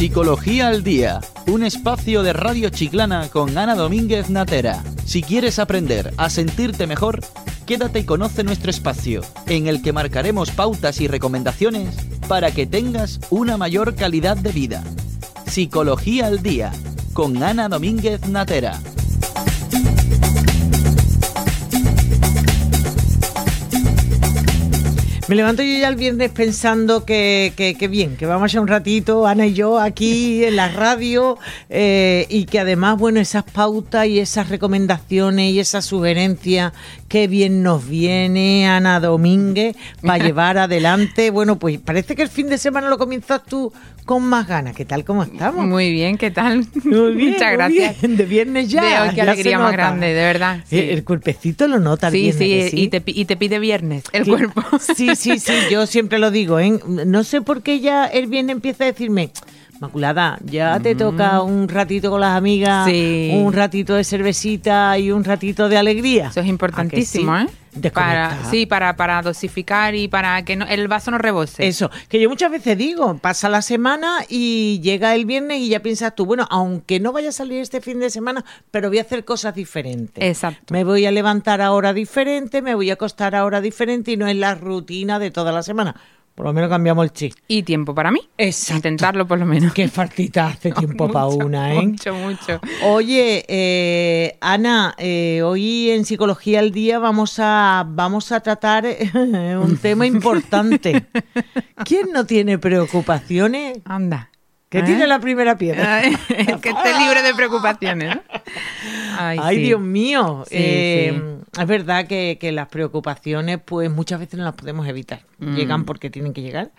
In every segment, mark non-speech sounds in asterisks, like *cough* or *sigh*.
Psicología al Día, un espacio de Radio Chiclana con Ana Domínguez Natera. Si quieres aprender a sentirte mejor, quédate y conoce nuestro espacio, en el que marcaremos pautas y recomendaciones para que tengas una mayor calidad de vida. Psicología al Día, con Ana Domínguez Natera. Me levanto yo ya el viernes pensando que, que, bien, que vamos a un ratito, Ana y yo, aquí *laughs* en la radio, eh, y que además, bueno, esas pautas y esas recomendaciones y esas sugerencias, qué bien nos viene Ana Domínguez para *laughs* llevar adelante. Bueno, pues parece que el fin de semana lo comienzas tú con más ganas. ¿Qué tal? ¿Cómo estamos? Muy bien, ¿qué tal? Muy *laughs* bien, Muchas gracias. De viernes ya. De hoy, qué alegría más grande, de verdad. El cuerpecito lo nota sí, bien. Sí, sí, y te, y te pide viernes el Sí. cuerpo. Sí, sí, sí, yo siempre lo digo, ¿eh? No sé por qué ya el viernes empieza a decirme, Maculada, ya te toca un ratito con las amigas. Sí. un ratito de cervecita y un ratito de alegría. Eso es importantísimo, ¿A que sí? ¿eh? Para, sí, para, para dosificar y para que no- el vaso no rebose. Eso, que yo muchas veces digo, pasa la semana y llega el viernes y ya piensas tú, bueno, aunque no vaya a salir este fin de semana, pero voy a hacer cosas diferentes. Exacto. Me voy a levantar a hora diferente, me voy a acostar a hora diferente y no es la rutina de toda la semana. Por lo menos cambiamos el chip. Y tiempo para mí. Exacto. Intentarlo por lo menos. Qué faltita hace *laughs* tiempo para Mucho, una, ¿eh? Mucho, mucho. Oye, eh, Ana, eh, hoy en Psicología al Día vamos a, vamos a tratar eh, un tema importante. *laughs* ¿Quién no tiene preocupaciones? Anda. Que ¿Eh? tiene la primera piedra. *laughs* Que esté libre de preocupaciones. ¿no? Ay, Ay, sí. Dios mío. Sí, Eh, Es verdad que, que las preocupaciones, pues muchas veces no las podemos evitar. Mm. Llegan porque tienen que llegar.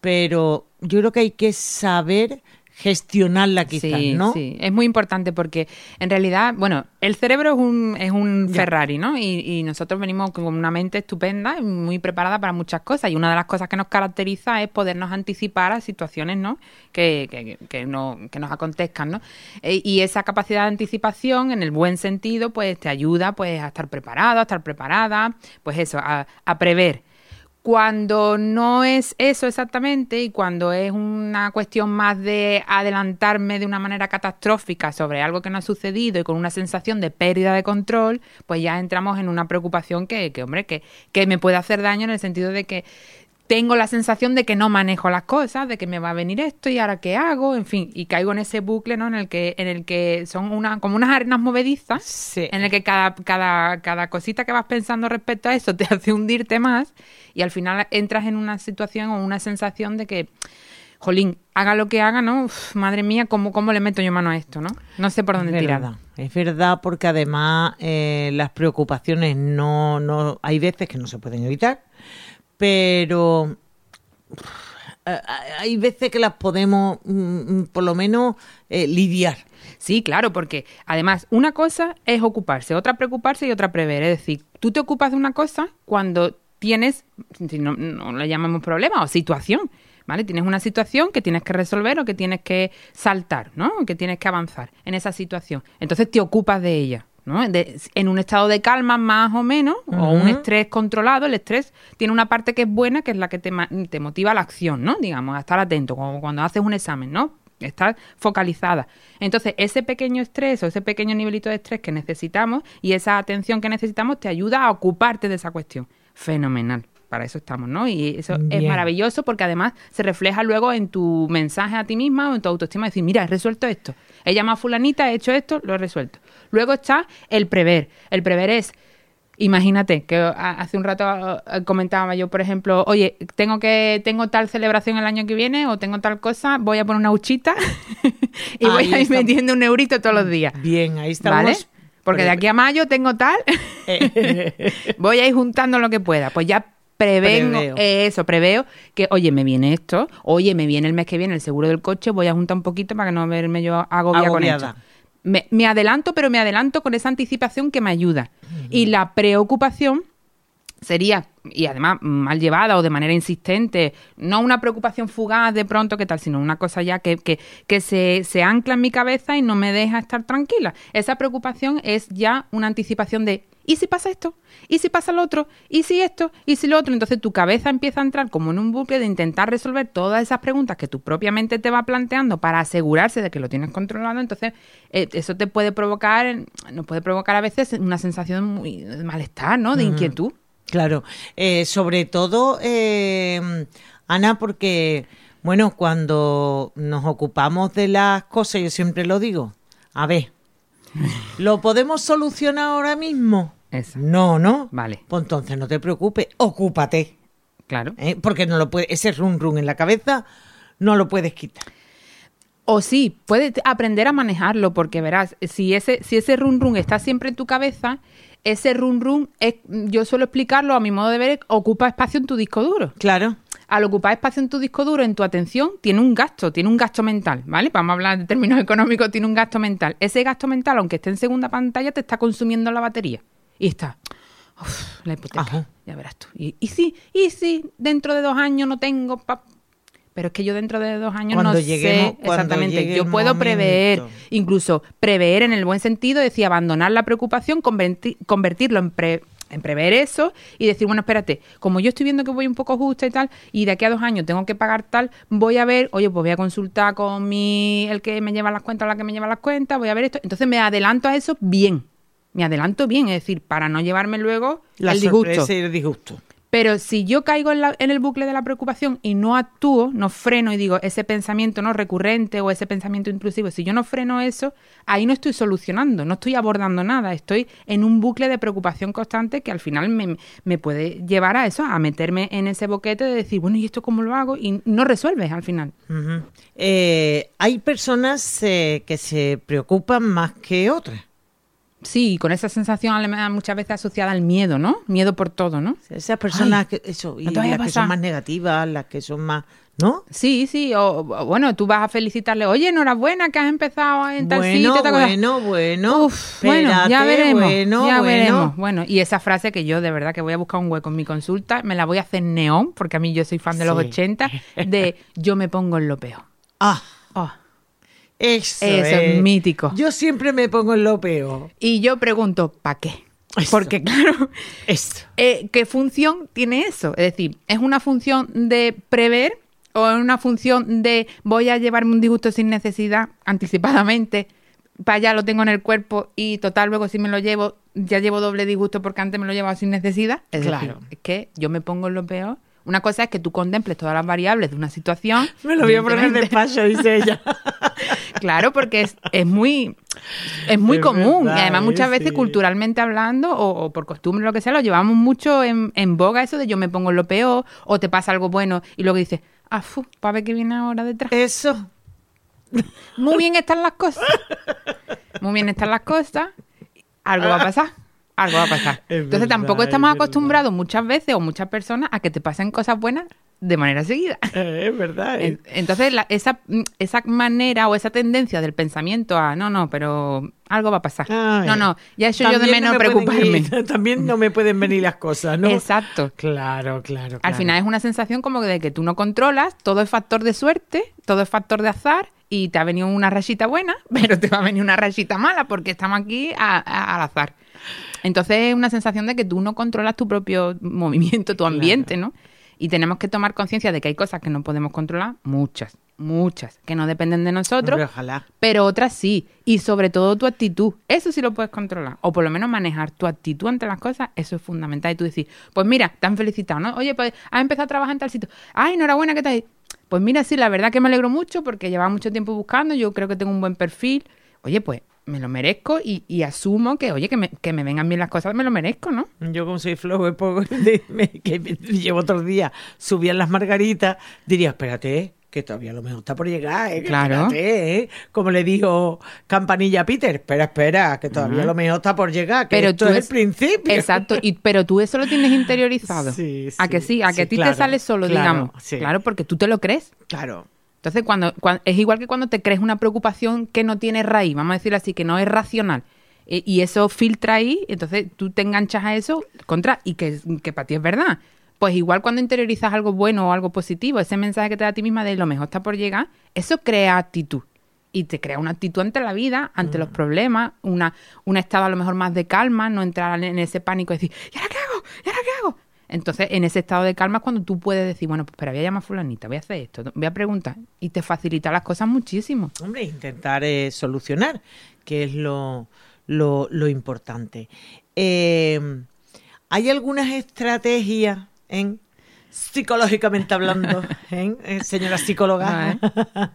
Pero yo creo que hay que saber gestionarla quizás, sí, ¿no? Sí, es muy importante porque en realidad, bueno, el cerebro es un, es un. Ferrari, ¿no? Y, y nosotros venimos con una mente estupenda y muy preparada para muchas cosas. Y una de las cosas que nos caracteriza es podernos anticipar a situaciones, ¿no? Que, que, que, no, que nos acontezcan, ¿no? E- y esa capacidad de anticipación, en el buen sentido, pues te ayuda pues a estar preparado, a estar preparada, pues eso, a, a prever. Cuando no es eso exactamente y cuando es una cuestión más de adelantarme de una manera catastrófica sobre algo que no ha sucedido y con una sensación de pérdida de control, pues ya entramos en una preocupación que, que hombre, que, que me puede hacer daño en el sentido de que tengo la sensación de que no manejo las cosas, de que me va a venir esto y ahora qué hago, en fin, y caigo en ese bucle, ¿no? En el que, en el que son una, como unas arenas movedizas, Sí. en el que cada, cada, cada cosita que vas pensando respecto a eso te *laughs* hace hundirte más y al final entras en una situación o una sensación de que, jolín, haga lo que haga, ¿no? Uf, madre mía, ¿cómo, ¿cómo le meto yo mano a esto, no? No sé por dónde Es tirar. verdad, es verdad porque además eh, las preocupaciones no, no, hay veces que no se pueden evitar, pero eh, hay veces que las podemos mm, mm, por lo menos eh, lidiar. Sí, claro, porque además una cosa es ocuparse, otra preocuparse y otra prever. Es decir, tú te ocupas de una cosa cuando tienes, si no, no le llamamos problema o situación, ¿vale? Tienes una situación que tienes que resolver o que tienes que saltar, ¿no? Que tienes que avanzar en esa situación. Entonces te ocupas de ella. ¿No? De- en un estado de calma más o menos, o un estrés controlado, el estrés tiene una parte que es buena, que es la que te, te motiva a la acción, ¿no? Digamos, a estar atento, como cuando haces un examen, ¿no? Estar focalizada. Entonces, ese pequeño estrés o ese pequeño nivelito de estrés que necesitamos y esa atención que necesitamos te ayuda a ocuparte de esa cuestión. Fenomenal. Para eso estamos, ¿no? Y eso es maravilloso porque además se refleja luego en tu mensaje a ti misma o en tu autoestima. Decir, mira, he resuelto esto. He llamado a fulanita, he hecho esto, lo he resuelto. Luego está el prever. El prever es Imagínate que hace un rato eh, comentaba yo, por ejemplo, oye, tengo que tengo tal celebración el año que viene o tengo tal cosa, voy a poner una huchita *laughs* y voy a ir estamos. metiendo un eurito todos los días. Bien, ahí estamos. ¿Vale? Porque de aquí a mayo tengo tal, *laughs* *laughs* voy a ir juntando lo que pueda. Pues ya prevengo Preveo. eso, preveo que, oye, me viene esto, oye, me viene el mes que viene el seguro del coche, voy a juntar un poquito para que no verme yo agobiada con Agobiada. esto. Me, me adelanto, pero me adelanto con esa anticipación que me ayuda. Y la preocupación sería, y además mal llevada o de manera insistente, no una preocupación fugaz de pronto, ¿qué tal? Sino una cosa ya que, que, que se, se ancla en mi cabeza y no me deja estar tranquila. Esa preocupación es ya una anticipación de, ¿y si pasa esto? ¿Y si pasa lo otro? ¿Y si esto? ¿Y si lo otro? Entonces tu cabeza empieza a entrar como en un bucle de intentar resolver todas esas preguntas que tú propiamente te va planteando para asegurarse de que lo tienes controlado. Entonces eh, eso te puede provocar, nos puede provocar a veces una sensación muy de malestar, ¿no? De inquietud. Claro, eh, sobre todo, eh, Ana, porque, bueno, cuando nos ocupamos de las cosas, yo siempre lo digo, a ver, ¿lo podemos solucionar ahora mismo? No, no. Vale. Pues entonces no te preocupes, ocúpate, Claro. ¿eh? porque no lo puede, ese run run en la cabeza no lo puedes quitar. O sí, puedes aprender a manejarlo, porque verás, si ese, si ese run run está siempre en tu cabeza, ese run run, es, yo suelo explicarlo a mi modo de ver, ocupa espacio en tu disco duro. Claro. Al ocupar espacio en tu disco duro, en tu atención, tiene un gasto, tiene un gasto mental, ¿vale? Vamos a hablar de términos *laughs* económicos, tiene un gasto mental. Ese gasto mental, aunque esté en segunda pantalla, te está consumiendo la batería. Y está, uf, la hipoteca, Ajá. ya verás tú. Y, y si, y si dentro de dos años no tengo... pa- pero es que yo dentro de dos años Cuando no lleguemos- sé exactamente. Yo puedo momento. prever, incluso prever en el buen sentido, decir, abandonar la preocupación, converti- convertirlo en, pre- en prever eso y decir, bueno, espérate, como yo estoy viendo que voy un poco justa y tal, y de aquí a dos años tengo que pagar tal, voy a ver, oye, pues voy a consultar con mi, el que me lleva las cuentas, la que me lleva las cuentas, voy a ver esto. Entonces me adelanto a eso bien. Me adelanto bien, es decir, para no llevarme luego La el disgusto. y el disgusto. Pero si yo caigo en, la- en el bucle de la preocupación y no actúo, no freno y digo ese pensamiento no recurrente o ese pensamiento intrusivo, si yo no freno eso, ahí no estoy solucionando, no estoy abordando nada, estoy en un bucle de preocupación constante que al final me, me puede llevar a eso, a meterme en ese boquete de decir, bueno, ¿y esto cómo lo hago? Y no resuelves al final. Eh, hay personas eh, que se preocupan más que otras. Sí, con esa sensación además, muchas veces asociada al miedo, ¿no? Miedo por todo, ¿no? Esas personas Ay, que eso y las que pasar. son más negativas, las que son más, ¿no? Sí, sí, o, o, bueno, tú vas a felicitarle, oye, enhorabuena que has empezado en tal Bueno, sitio, tal cosa". bueno, bueno. Uf, bueno, ya veremos. Bueno, ya bueno. veremos. Bueno, y esa frase que yo de verdad que voy a buscar un hueco en mi consulta, me la voy a hacer neón, porque a mí yo soy fan de los Sí. 80, de *laughs* yo me pongo en lo peor. Ah, Oh. Eso, Eso es mítico. Yo siempre me pongo en lo peor. Y yo pregunto, ¿para qué? Eso. Porque *laughs* claro, Esto. eh, ¿qué función tiene eso? Es decir, ¿es una función de prever o es una función de voy a llevarme un disgusto sin necesidad anticipadamente? Para allá lo tengo en el cuerpo y total, luego si me lo llevo, ya llevo doble disgusto porque antes me lo llevaba sin necesidad. Es Claro. decir, es que yo me pongo en lo peor. Una cosa es que tú contemples todas las variables de una situación. Me lo voy a poner despacio, dice ella. *laughs* Claro, porque es, es muy es muy Es común verdad, y además muchas eh, veces sí. culturalmente hablando o, o por costumbre lo que sea lo llevamos mucho en, en boga eso de yo me pongo lo peor o te pasa algo bueno y luego dices ah fu, para ver qué viene ahora detrás Eso. muy bien están las cosas muy bien están las cosas algo va a pasar algo va a pasar *laughs* Es entonces verdad, tampoco es estamos acostumbrados muchas veces o muchas personas a que te pasen cosas buenas de manera seguida *laughs* Eh, es verdad. eh. en- Entonces, la- esa, esa manera o esa tendencia del pensamiento a no, no, pero algo va a pasar. Ay. no, no, ya eso yo de menos no me pueden preocuparme. ir- *laughs* también no me pueden venir las cosas, ¿no? Exacto. Claro, claro. Al claro. final es una sensación como de que tú no controlas, todo es factor de suerte, todo es factor de azar y te ha venido una rayita buena, *laughs* pero te va a venir una rayita mala porque estamos aquí a- a- al azar. Entonces es una sensación de que tú no controlas tu propio movimiento, tu ambiente, ¿no? Y tenemos que tomar conciencia de que hay cosas que no podemos controlar, muchas, muchas, que no dependen de nosotros, Hombre, ojalá. pero otras sí. Y sobre todo tu actitud. Eso sí lo puedes controlar. O por lo menos manejar tu actitud ante las cosas. Eso es fundamental. Y tú decir, pues mira, te han felicitado, ¿no? Oye, pues has empezado a trabajar en tal sitio. Ay, enhorabuena, ¿qué tal? Pues mira, sí, la verdad que me alegro mucho porque llevaba mucho tiempo buscando. Yo creo que tengo un buen perfil. Oye, pues me lo merezco y, y asumo que, oye, que me, que me vengan bien las cosas, me lo merezco, ¿no? Yo como soy *laughs* me- que llevo otros días, subían las margaritas, diría, espérate, que todavía lo mejor está por llegar, ¿eh? Claro. espérate, ¿eh? Como le dijo Campanilla a Peter, espera, espera, que todavía lo mejor está por llegar, que Pero esto tú es es- el principio. Exacto, y, pero tú eso lo tienes interiorizado. Sí, a que sí, sí, a que sí, a ti claro, te sale solo, claro, digamos. sí. Claro, porque tú te lo crees. Claro. Entonces, cuando, cuan- es igual que cuando te crees una preocupación que no tiene raíz, vamos a decir así, que no es racional. E- Y eso filtra ahí, entonces tú te enganchas a eso contra y que, que para ti es verdad. Pues igual cuando interiorizas algo bueno o algo positivo, ese mensaje que te da a ti misma de lo mejor está por llegar, eso crea actitud. Y te crea una actitud ante la vida, ante los problemas, una, un estado a lo mejor más de calma, no entrar en ese pánico y decir, ¿y ahora qué hago? ¿Y ahora qué hago? Entonces, en ese estado de calma es cuando tú puedes decir, bueno, pues espera, voy a llamar a fulanita, voy a hacer esto, voy a preguntar. Y te facilita las cosas muchísimo. Hombre, intentar eh, solucionar, que es lo, lo, lo importante. Eh, ¿Hay algunas estrategias en psicológicamente hablando, *laughs* ¿eh? Eh, señora psicóloga,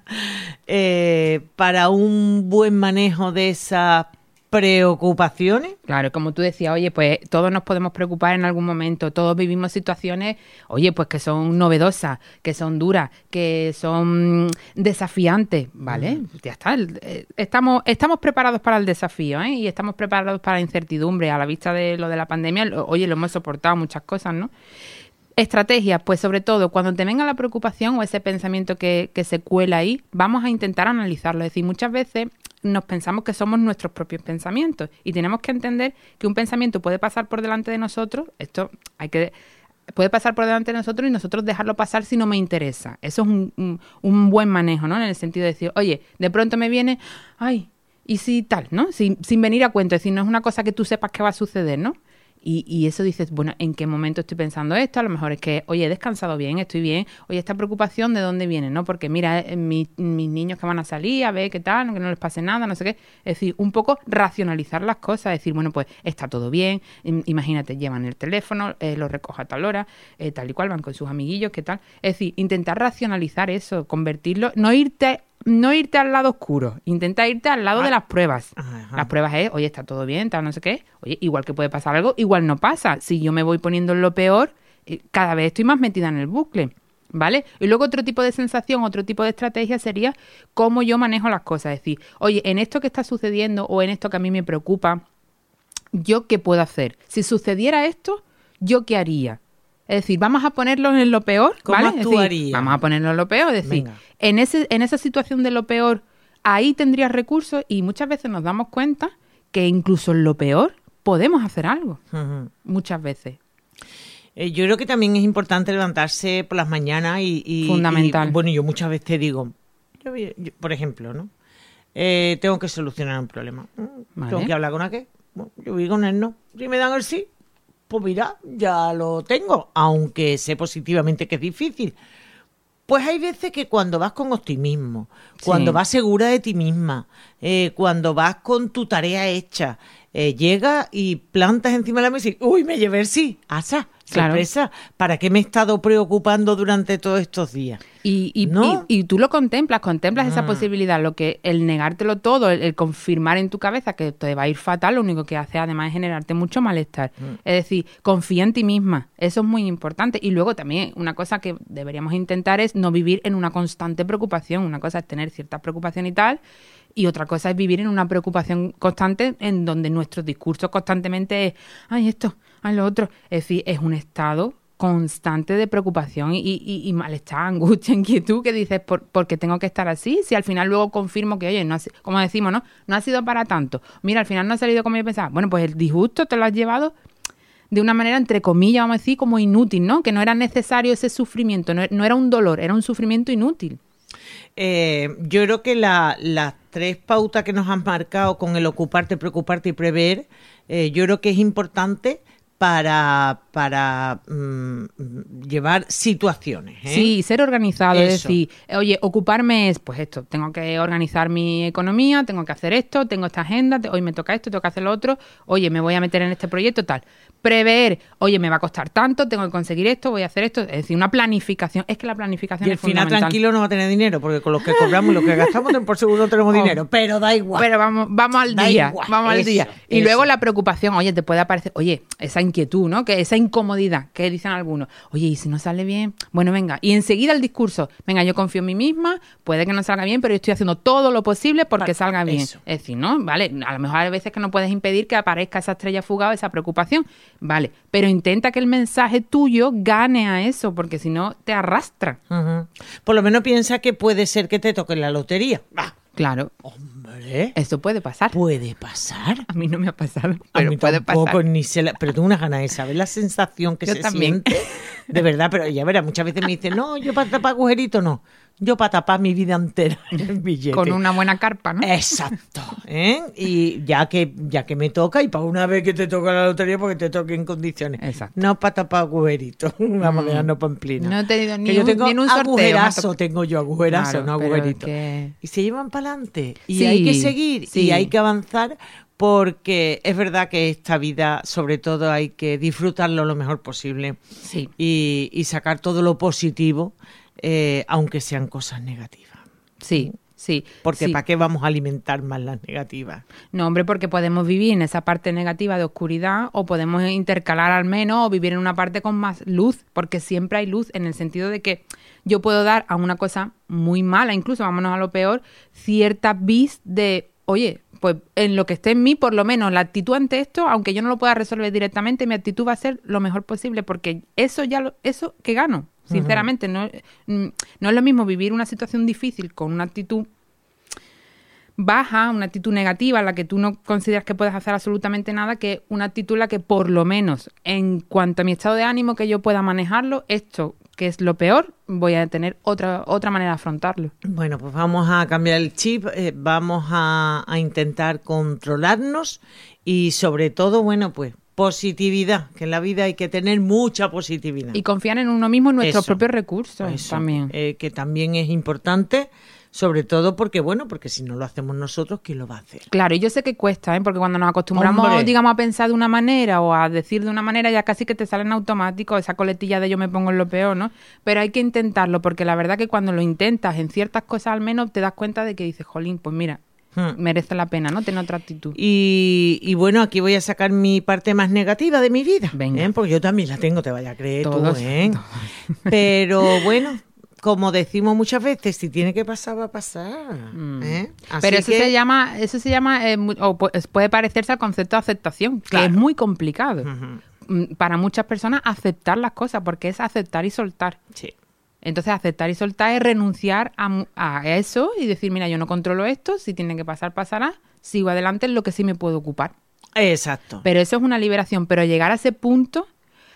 *laughs* eh, para un buen manejo de esas preocupaciones? Claro, como tú decías, oye, pues todos nos podemos preocupar en algún momento, todos vivimos situaciones, oye, pues que son novedosas, que son duras, que son desafiantes, ¿vale? Ya está, eh, estamos, estamos preparados para el desafío, ¿eh? Y estamos preparados para la incertidumbre, a la vista de lo de la pandemia, oye, lo hemos soportado muchas cosas, ¿no? Estrategias, pues sobre todo cuando te venga la preocupación o ese pensamiento que, que se cuela ahí, vamos a intentar analizarlo. Es decir, muchas veces nos pensamos que somos nuestros propios pensamientos y tenemos que entender que un pensamiento puede pasar por delante de nosotros, esto hay que puede pasar por delante de nosotros y nosotros dejarlo pasar si no me interesa. Eso es un, un- un buen manejo, ¿no? En el sentido de decir, oye, de pronto me viene, ay, y si tal, ¿no? Sin, sin venir a cuento, es decir, no es una cosa que tú sepas que va a suceder, ¿no? Y, y eso dices, bueno, ¿en qué momento estoy pensando esto? A lo mejor es que, oye, he descansado bien, estoy bien. Oye, esta preocupación, ¿de dónde viene? ¿No? Porque mira, eh, mi- mis niños que van a salir, a ver qué tal, que no les pase nada, no sé qué. Es decir, un poco racionalizar las cosas, decir, bueno, pues está todo bien. Im- Imagínate, llevan el teléfono, eh, lo recoge a tal hora, eh, tal y cual, van con sus amiguillos, qué tal. Es decir, intentar racionalizar eso, convertirlo, no irte no irte al lado oscuro, intenta irte al lado de las pruebas. Ajá. Las pruebas es, oye, está todo bien, tal, no sé qué. Oye, igual que puede pasar algo, igual no pasa. Si yo me voy poniendo en lo peor, eh, cada vez estoy más metida en el bucle. ¿Vale? Y luego otro tipo de sensación, otro tipo de estrategia sería cómo yo manejo las cosas. Es decir, oye, en esto que está sucediendo o en esto que a mí me preocupa, ¿yo qué puedo hacer? Si sucediera esto, ¿yo qué haría? Es decir, vamos a ponerlo en lo peor, ¿Cómo ¿vale? Es decir, actuaría? vamos a ponerlo en lo peor, es decir, Venga. en, ese, en esa situación de lo peor, ahí tendrías recursos y muchas veces nos damos cuenta que incluso en lo peor podemos hacer algo, muchas veces. Eh, yo creo que también es importante levantarse por las mañanas y... y- Fundamental. y, bueno, yo muchas veces te digo, yo yo- por ejemplo, ¿no? Eh, tengo que solucionar un problema. Mm, Vale. Tengo que hablar con aquel. Bueno, yo voy con él, ¿no? Si me dan el sí, pues mira, ya lo tengo, aunque sé positivamente que es difícil. Pues hay veces que cuando vas con optimismo, cuando Sí. vas segura de ti misma, eh, cuando vas con tu tarea hecha, eh, llega y plantas encima de la mesa y, uy, me llevé el sí, asa, Claro. sorpresa, ¿para qué me he estado preocupando durante todos estos días? Y, y, ¿No? y- y tú lo contemplas, contemplas esa Ah. posibilidad, lo que el negártelo todo, el, el confirmar en tu cabeza que te va a ir fatal, lo único que hace además es generarte mucho malestar. Mm. Es decir, confía en ti misma, eso es muy importante. Y luego también una cosa que deberíamos intentar es no vivir en una constante preocupación. Una cosa es tener cierta preocupación y tal, y otra cosa es vivir en una preocupación constante en donde nuestro discurso constantemente es, ay esto, ay lo otro. Es decir, es un estado constante de preocupación y, y- y malestar, angustia, *laughs* inquietud, que dices, ¿por, ¿por qué tengo que estar así? Si al final luego confirmo que, oye, no ha como decimos, ¿no? No ha sido para tanto. Mira, al final no ha salido como yo pensaba. Bueno, pues el disgusto te lo has llevado de una manera, entre comillas, vamos a decir, como inútil, ¿no? Que no era necesario ese sufrimiento, no, no era un dolor, era un sufrimiento inútil. Eh, yo creo que la- las tres pautas que nos han marcado con el ocuparte, preocuparte y prever, eh, yo creo que es importante para, para mm, llevar situaciones. ¿eh? Sí, ser organizado, es decir, oye, ocuparme es, pues esto, tengo que organizar mi economía, tengo que hacer esto, tengo esta agenda, hoy me toca esto, tengo que hacer lo otro, oye, me voy a meter en este proyecto, tal. Prever, oye, me va a costar tanto, tengo que conseguir esto, voy a hacer esto, es decir, una planificación, es que la planificación Y al final tranquilo no va a tener dinero, porque con los que cobramos y los que gastamos por seguro no tenemos dinero. Pero da igual. Pero vamos, vamos al Da día, igual, vamos al eso, día. Y eso. luego la preocupación, oye, te puede aparecer, oye, esa inquietud, ¿no? Que esa incomodidad que dicen algunos. Oye, y si no sale bien, bueno, venga. Y enseguida el discurso, venga, yo confío en mí misma, puede que no salga bien, pero yo estoy haciendo todo lo posible porque Para- salga bien. eso. Es decir, ¿no? Vale, a lo mejor hay veces que no puedes impedir que aparezca esa estrella fugada, esa preocupación, vale, pero intenta que el mensaje tuyo gane a eso, porque si no te arrastra. Por lo menos piensa que puede ser que te toque la lotería. Claro, hombre, eso puede pasar. puede pasar. A mí no me ha pasado, A pero mí puede tampoco, pasar. ni se la- pero tengo unas ganas de saber la sensación que Yo se también. siente. De verdad, pero ya verás, muchas veces me dicen, no, yo para tapar agujerito no. Yo para tapar mi vida entera en el billete. Con una buena carpa, ¿no? Exacto. ¿eh? Y ya que, ya que me toca, y para una vez que te toca la lotería, porque te toque en condiciones. Exacto. No para tapar agujeritos. *laughs* Vamos a dejarnos pamplina. No he tenido Que ni yo un- tengo ni un sorteo, agujerazo, tengo yo agujerazo, Claro, no agujerito. que- Y se llevan para adelante. Y Sí, hay que seguir. sí. Y hay que avanzar. Porque es verdad que esta vida, sobre todo, hay que disfrutarlo lo mejor posible Sí. y, y sacar todo lo positivo, eh, aunque sean cosas negativas. Sí, sí. Porque sí. ¿para qué vamos a alimentar más las negativas? No, hombre, porque podemos vivir en esa parte negativa de oscuridad o podemos intercalar al menos o vivir en una parte con más luz, porque siempre hay luz en el sentido de que yo puedo dar a una cosa muy mala, incluso vámonos a lo peor, cierta vis de, oye, pues en lo que esté en mí, por lo menos la actitud ante esto, aunque yo no lo pueda resolver directamente, mi actitud va a ser lo mejor posible, porque eso ya lo, eso que gano, sinceramente, no, mm, no es lo mismo vivir una situación difícil con una actitud baja, una actitud negativa en la que tú no consideras que puedes hacer absolutamente nada, que una actitud en la que por lo menos en cuanto a mi estado de ánimo que yo pueda manejarlo, esto que es lo peor, voy a tener otra otra manera de afrontarlo. Bueno, pues vamos a cambiar el chip, eh, vamos a, a intentar controlarnos y sobre todo, bueno, pues positividad, que en la vida hay que tener mucha positividad. Y confiar en uno mismo, en nuestros Eso, propios recursos Eso, también. eh, que también es importante, sobre todo porque, bueno, porque si no lo hacemos nosotros, ¿quién lo va a hacer? Claro, y yo sé que cuesta, ¿eh? porque cuando nos acostumbramos, Hombre. digamos, a pensar de una manera o a decir de una manera, ya casi que te sale en automático esa coletilla de yo me pongo en lo peor, ¿no? Pero hay que intentarlo, porque la verdad que cuando lo intentas en ciertas cosas al menos te das cuenta de que dices, jolín, pues mira, Hmm. merece la pena, ¿no? Tener otra actitud. Y, y bueno, aquí voy a sacar mi parte más negativa de mi vida. Venga. ¿eh? Porque yo también la tengo, te vaya a creer Todos, tú, ¿eh? Pero bueno, como decimos muchas veces, si tiene que pasar, va a pasar. ¿eh? Mm. Pero eso que- se llama, eso se llama, eh, o pu- puede parecerse al concepto de aceptación, que es muy complicado. Mm, Para muchas personas aceptar las cosas, porque es aceptar y soltar. Sí. Entonces, aceptar y soltar es renunciar a, a eso y decir, mira, yo no controlo esto, si tiene que pasar, pasará, sigo adelante en lo que sí me puedo ocupar. Exacto. Pero eso es una liberación, pero llegar a ese punto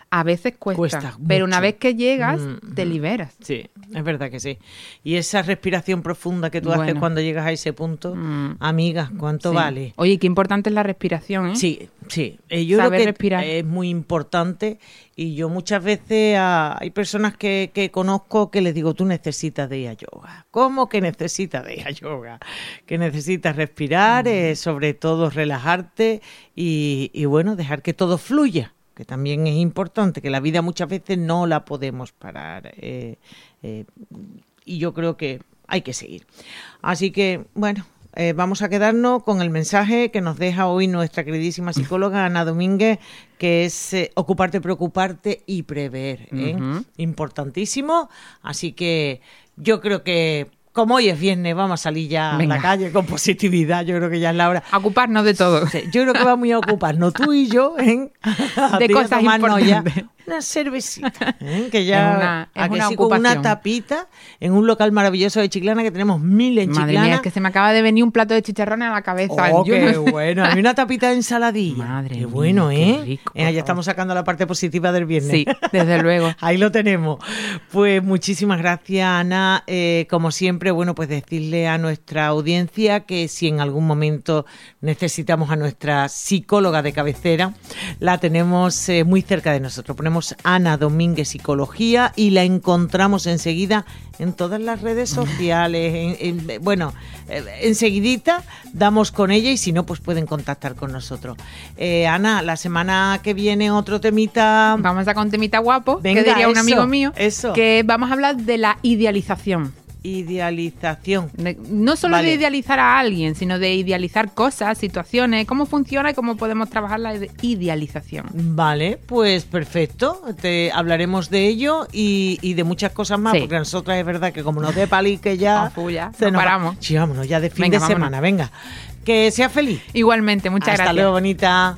a veces cuesta. Cuesta pero una vez que llegas, Mm, te liberas. Sí, es verdad que sí. Y esa respiración profunda que tú haces cuando llegas a ese punto, Mm. amiga, ¿cuánto Sí. vale? Oye, qué importante es la respiración, ¿eh? Sí, sí. Eh, yo Saber creo que respirar. es muy importante y yo muchas veces hay personas que, que conozco que les digo, tú necesitas de ir a yoga. ¿Cómo que necesitas de ir a yoga? Que necesitas respirar, Mm. eh, sobre todo relajarte y, y bueno, dejar que todo fluya que también es importante, que la vida muchas veces no la podemos parar. eh, eh, y yo creo que hay que seguir. Así que, bueno, eh, vamos a quedarnos con el mensaje que nos deja hoy nuestra queridísima psicóloga Ana Domínguez, que es eh, ocuparte, preocuparte y prever. ¿eh? Importantísimo. Así que yo creo que, como hoy es viernes, vamos a salir ya a Venga. la calle con positividad. Yo creo que ya es la hora. A ocuparnos de todo. Sí, Yo creo que vamos a ocuparnos tú y yo en De *laughs* a cosas tomarnos ya importantes. Una cervecita. *laughs* ¿eh? Que ya, Es una- es ¿a que una sí? con una tapita en un local maravilloso de Chiclana que tenemos mil en Madre Chiclana. mía, es que se me acaba de venir un plato de chicharrones a la cabeza. Oh, Yo qué no *laughs* bueno. Hay una tapita de ensaladilla. Madre qué mía, bueno, qué ¿eh? rico, por Venga, ya estamos sacando la parte positiva del viernes. Sí, desde *laughs* luego. Ahí lo tenemos. Pues muchísimas gracias, Ana. Eh, como siempre, bueno, pues decirle a nuestra audiencia que si en algún momento necesitamos a nuestra psicóloga de cabecera, la tenemos eh, muy cerca de nosotros. Ponemos Ana Domínguez Psicología y la encontramos enseguida en todas las redes sociales. en- en- bueno, eh, enseguidita damos con ella y si no, pues pueden contactar con nosotros. Eh, Ana, la semana que viene otro temita. Vamos a un temita guapo, Venga, que diría un eso, amigo mío, eso. que vamos a hablar de la idealización. Idealización. De- no solo Vale. de idealizar a alguien, sino de idealizar cosas, situaciones, cómo funciona y cómo podemos trabajar la ide- idealización. Vale, pues perfecto. Te hablaremos de ello y, y de muchas cosas más, Sí. porque a nosotras es verdad que como nos dé palique ya. *laughs* Ya, se no nos va. paramos. Sí, vámonos, ya de fin Venga, de vámonos. semana, venga. Que sea feliz. Igualmente, muchas Hasta gracias. luego, bonita.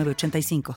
906985.